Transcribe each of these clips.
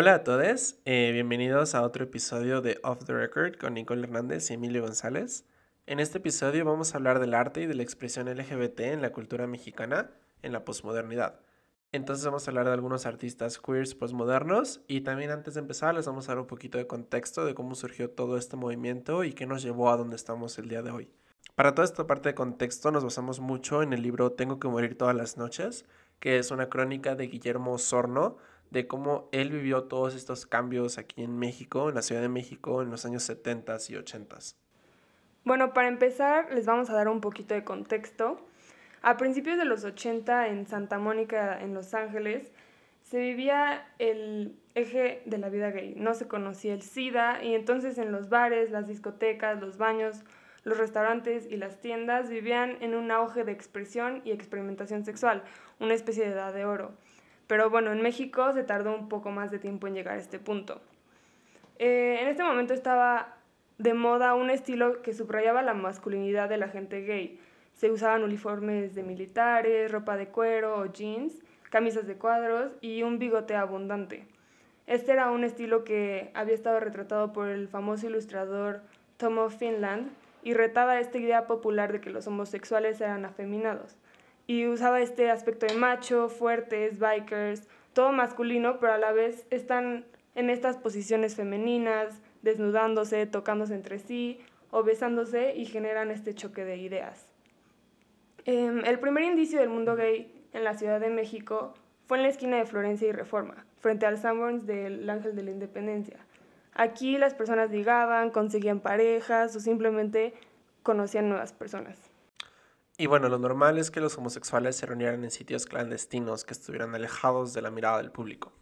Hola a todos, eh, bienvenidos a otro episodio de Off the Record con Nicole Hernández y Emilio González. En este episodio vamos a hablar del arte y de la expresión LGBT en la cultura mexicana en la posmodernidad. Entonces vamos a hablar de algunos artistas queers postmodernos y también antes de empezar les vamos a dar un poquito de contexto de cómo surgió todo este movimiento y qué nos llevó a donde estamos el día de hoy. Para toda esta parte de contexto nos basamos mucho en el libro Tengo que morir todas las noches, que es una crónica de Guillermo Sorno, de cómo él vivió todos estos cambios aquí en México, en la Ciudad de México, en los años 70 y 80. Bueno, para empezar, les vamos a dar un poquito de contexto. A principios de los 80 en Santa Mónica, en Los Ángeles, se vivía el eje de la vida gay. No se conocía el SIDA y entonces en los bares, las discotecas, los baños, los restaurantes y las tiendas vivían en un auge de expresión y experimentación sexual, una especie de edad de oro. Pero bueno, en México se tardó un poco más de tiempo en llegar a este punto. Eh, en este momento estaba de moda un estilo que subrayaba la masculinidad de la gente gay. Se usaban uniformes de militares, ropa de cuero o jeans, camisas de cuadros y un bigote abundante. Este era un estilo que había estado retratado por el famoso ilustrador Tomo Finland y retaba esta idea popular de que los homosexuales eran afeminados y usaba este aspecto de macho, fuertes, bikers, todo masculino, pero a la vez están en estas posiciones femeninas, desnudándose, tocándose entre sí o besándose y generan este choque de ideas. Em, el primer indicio del mundo gay en la Ciudad de México fue en la esquina de Florencia y Reforma, frente al Sanborns del Ángel de la Independencia. Aquí las personas ligaban, conseguían parejas o simplemente conocían nuevas personas. Y bueno, lo normal es que los homosexuales se reunieran en sitios clandestinos que estuvieran alejados de la mirada del público.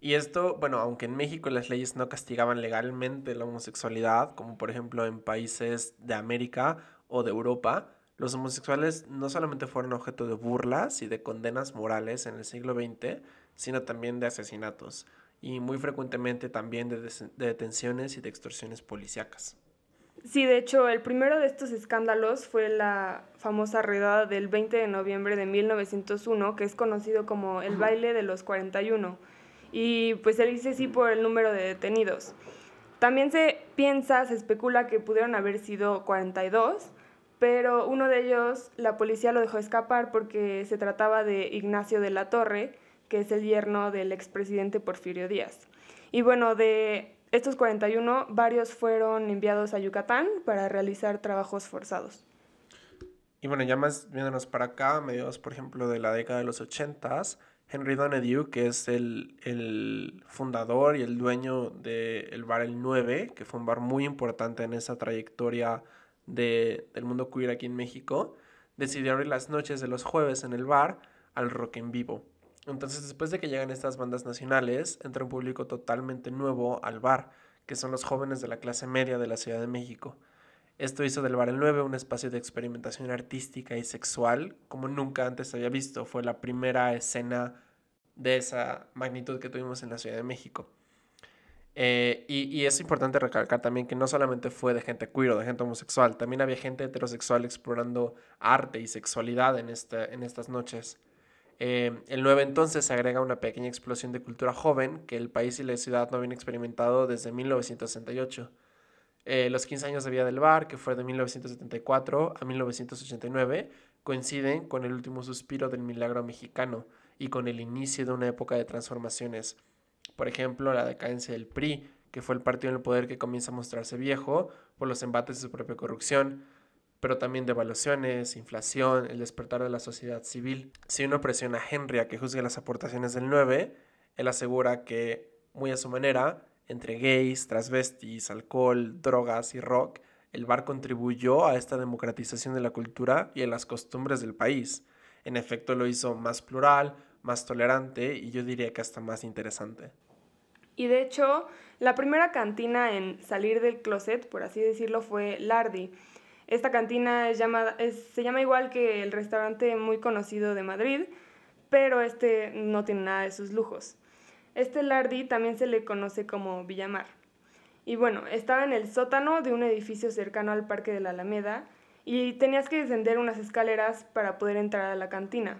Y esto, bueno, aunque en México las leyes no castigaban legalmente la homosexualidad, como por ejemplo en países de América o de Europa, los homosexuales no solamente fueron objeto de burlas y de condenas morales en el siglo XX, sino también de asesinatos, y muy frecuentemente también de, de detenciones y de extorsiones policíacas. Sí, de hecho, el primero de estos escándalos fue la famosa redada del 20 de noviembre de 1901, que es conocido como el baile de los 41. Y pues se dice sí por el número de detenidos. También se piensa, se especula que pudieron haber sido 42, pero uno de ellos la policía lo dejó escapar porque se trataba de Ignacio de la Torre, que es el yerno del expresidente Porfirio Díaz. Y bueno, de estos 41, varios fueron enviados a Yucatán para realizar trabajos forzados. Y bueno, ya más viéndonos para acá, mediados, por ejemplo, de la década de los 80, Henry Donadieu, que es el, fundador y el dueño del bar El 9, que fue un bar muy importante en esa trayectoria del mundo queer aquí en México, decidió abrir las noches de los jueves en el bar al rock en vivo. Entonces, después de que llegan estas bandas nacionales, entra un público totalmente nuevo al bar, que son los jóvenes de la clase media de la Ciudad de México. Esto hizo del Bar El 9 un espacio de experimentación artística y sexual como nunca antes había visto. Fue la primera escena de esa magnitud que tuvimos en la Ciudad de México. Eh, y, es importante recalcar también que no solamente fue de gente queer o de gente homosexual, también había gente heterosexual explorando arte y sexualidad en, en estas noches. Eh, el 9 entonces agrega una pequeña explosión de cultura joven que el país y la ciudad no habían experimentado desde 1968. Eh, los 15 años de vida del bar, que fue de 1974 a 1989, coinciden con el último suspiro del milagro mexicano y con el inicio de una época de transformaciones. Por ejemplo, la decadencia del PRI, que fue el partido en el poder que comienza a mostrarse viejo por los embates de su propia corrupción, pero también devaluaciones, inflación, el despertar de la sociedad civil. Si uno presiona a Henry a que juzgue las aportaciones del 9, él asegura que, muy a su manera, entre gays, transvestis, alcohol, drogas y rock, el bar contribuyó a esta democratización de la cultura y a las costumbres del país. En efecto, lo hizo más plural, más tolerante y yo diría que hasta más interesante. Y de hecho, la primera cantina en salir del closet, por así decirlo, fue Lardy esta cantina se llama igual que el restaurante muy conocido de Madrid, pero este no tiene nada de sus lujos. Este Lardi también se le conoce como Villamar. Y bueno, estaba en el sótano de un edificio cercano al Parque de la Alameda y tenías que descender unas escaleras para poder entrar a la cantina.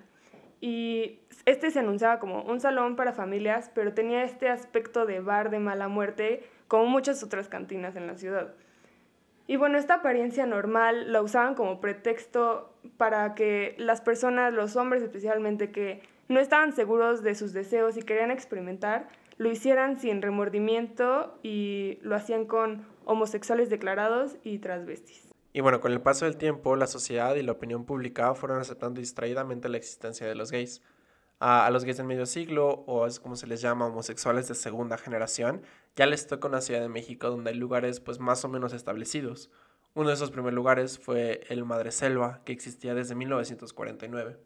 y este se anunciaba como un salón para familias, pero tenía este aspecto de bar de mala muerte, como muchas otras cantinas en la ciudad. Y bueno, esta apariencia normal la usaban como pretexto para que las personas, los hombres especialmente, que no estaban seguros de sus deseos y querían experimentar, lo hicieran sin remordimiento y lo hacían con homosexuales declarados y transvestis. Y bueno, con el paso del tiempo, la sociedad y la opinión pública fueron aceptando distraídamente la existencia de los gays. A, los gays del medio siglo, o es como se les llama, homosexuales de segunda generación, ya les toca una ciudad de México donde hay lugares pues más o menos establecidos. Uno de esos primeros lugares fue el Madre Selva, que existía desde 1949.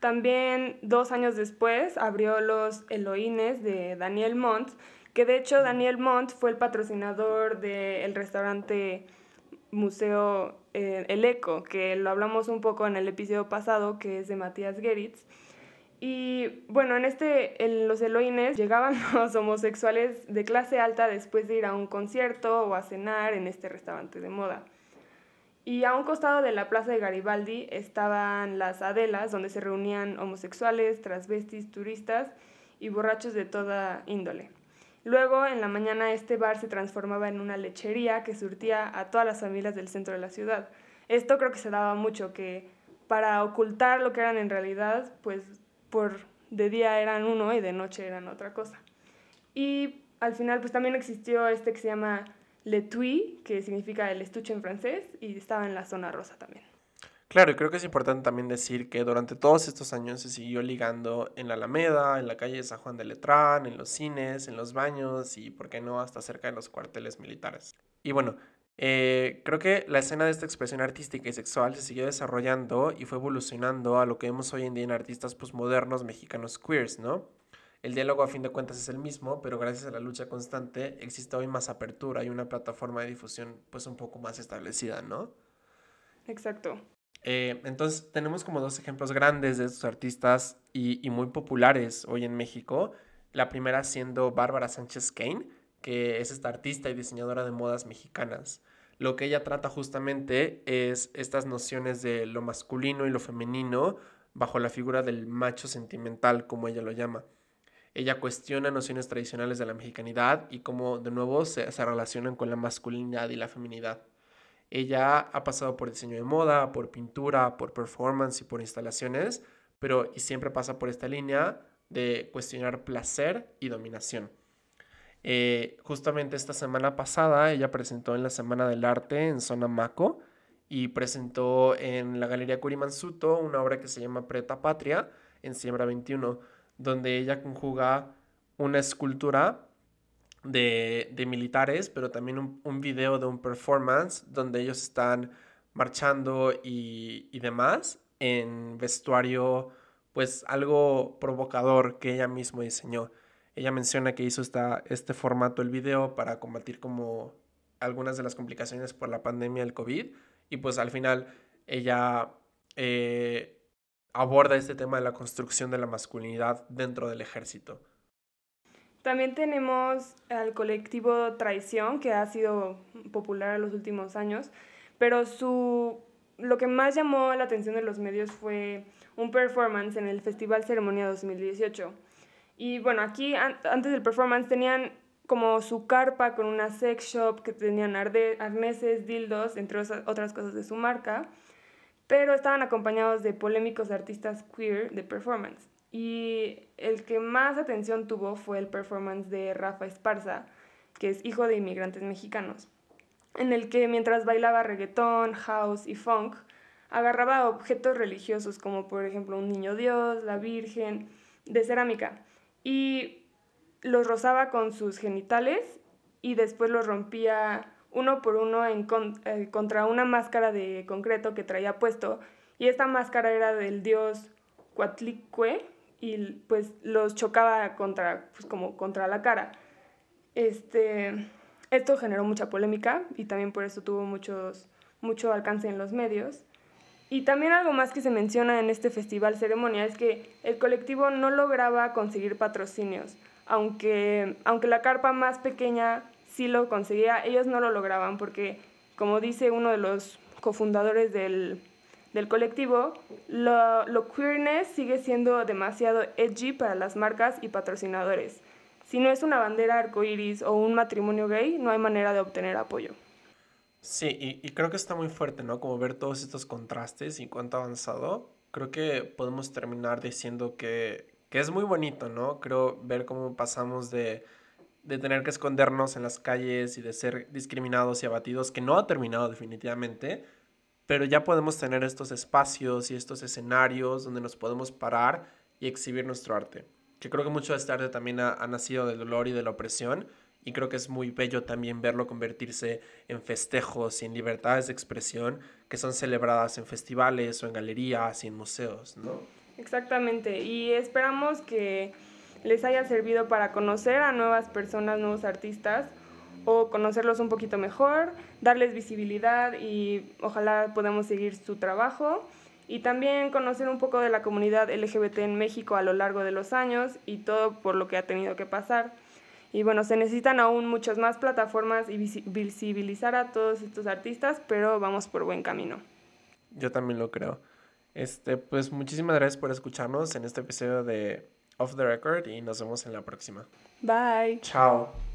También dos años después abrió los Eloines de Daniel Montt, que de hecho Daniel Montt fue el patrocinador del restaurante Museo eh, El Eco, que lo hablamos un poco en el episodio pasado, que es de Matías Geritz. Y bueno, en, este, en los Eloines llegaban los homosexuales de clase alta después de ir a un concierto o a cenar en este restaurante de moda. Y a un costado de la plaza de Garibaldi estaban las Adelas, donde se reunían homosexuales, transvestis, turistas y borrachos de toda índole. Luego, en la mañana, este bar se transformaba en una lechería que surtía a todas las familias del centro de la ciudad. Esto creo que se daba mucho, que para ocultar lo que eran en realidad, pues por de día eran uno y de noche eran otra cosa. Y al final, pues también existió este que se llama Le Tui, que significa el estuche en francés, y estaba en la zona rosa también. Claro, y creo que es importante también decir que durante todos estos años se siguió ligando en la Alameda, en la calle de San Juan de Letrán, en los cines, en los baños y, por qué no, hasta cerca de los cuarteles militares. Y bueno, eh, creo que la escena de esta expresión artística y sexual se siguió desarrollando y fue evolucionando a lo que vemos hoy en día en artistas postmodernos mexicanos queers, ¿no? El diálogo a fin de cuentas es el mismo, pero gracias a la lucha constante existe hoy más apertura y una plataforma de difusión pues un poco más establecida, ¿no? Exacto. Eh, entonces tenemos como dos ejemplos grandes de estos artistas y, muy populares hoy en México. La primera siendo Bárbara Sánchez Kane, que es esta artista y diseñadora de modas mexicanas. Lo que ella trata justamente es estas nociones de lo masculino y lo femenino bajo la figura del macho sentimental, como ella lo llama. Ella cuestiona nociones tradicionales de la mexicanidad y cómo de nuevo se relacionan con la masculinidad y la feminidad. Ella ha pasado por diseño de moda, por pintura, por performance y por instalaciones, pero y siempre pasa por esta línea de cuestionar placer y dominación. Eh, justamente esta semana pasada ella presentó en la Semana del Arte en Zona Maco y presentó en la Galería Curimansuto una obra que se llama Preta Patria en Siembra 21, donde ella conjuga una escultura de, militares, pero también un, video de un performance donde ellos están marchando y, demás en vestuario, pues algo provocador que ella misma diseñó. Ella menciona que hizo esta, este formato el video para combatir como algunas de las complicaciones por la pandemia del COVID y pues al final ella eh, aborda este tema de la construcción de la masculinidad dentro del ejército. También tenemos al colectivo Traición, que ha sido popular en los últimos años, pero su, lo que más llamó la atención de los medios fue un performance en el Festival Ceremonia 2018. Y bueno, aquí antes del performance tenían como su carpa con una sex shop que tenían arneses, dildos, entre otras cosas de su marca, pero estaban acompañados de polémicos artistas queer de performance. Y el que más atención tuvo fue el performance de Rafa Esparza, que es hijo de inmigrantes mexicanos, en el que mientras bailaba reggaetón, house y funk, agarraba objetos religiosos como por ejemplo un niño Dios, la Virgen, de cerámica, y los rozaba con sus genitales y después los rompía uno por uno en eh, contra una máscara de concreto que traía puesto, y esta máscara era del dios Cuatlicue, y pues los chocaba contra, pues como contra la cara. Este, esto generó mucha polémica y también por eso tuvo muchos, mucho alcance en los medios. Y también algo más que se menciona en este festival ceremonia es que el colectivo no lograba conseguir patrocinios. Aunque, aunque la carpa más pequeña sí lo conseguía, ellos no lo lograban porque, como dice uno de los cofundadores del, del colectivo, lo, lo queerness sigue siendo demasiado edgy para las marcas y patrocinadores. Si no es una bandera arcoíris o un matrimonio gay, no hay manera de obtener apoyo. Sí, y, y, creo que está muy fuerte, ¿no? Como ver todos estos contrastes y cuánto avanzado. Creo que podemos terminar diciendo que, que es muy bonito, ¿no? Creo ver cómo pasamos de, de tener que escondernos en las calles y de ser discriminados y abatidos, que no ha terminado definitivamente, pero ya podemos tener estos espacios y estos escenarios donde nos podemos parar y exhibir nuestro arte. Que creo que mucho de este arte también ha, ha nacido del dolor y de la opresión, y creo que es muy bello también verlo convertirse en festejos y en libertades de expresión que son celebradas en festivales o en galerías y en museos, ¿no? Exactamente, y esperamos que les haya servido para conocer a nuevas personas, nuevos artistas o conocerlos un poquito mejor, darles visibilidad y ojalá podamos seguir su trabajo y también conocer un poco de la comunidad LGBT en México a lo largo de los años y todo por lo que ha tenido que pasar. Y bueno, se necesitan aún muchas más plataformas y visibilizar a todos estos artistas, pero vamos por buen camino. Yo también lo creo. Este, pues muchísimas gracias por escucharnos en este episodio de Off the Record y nos vemos en la próxima. Bye. Chao.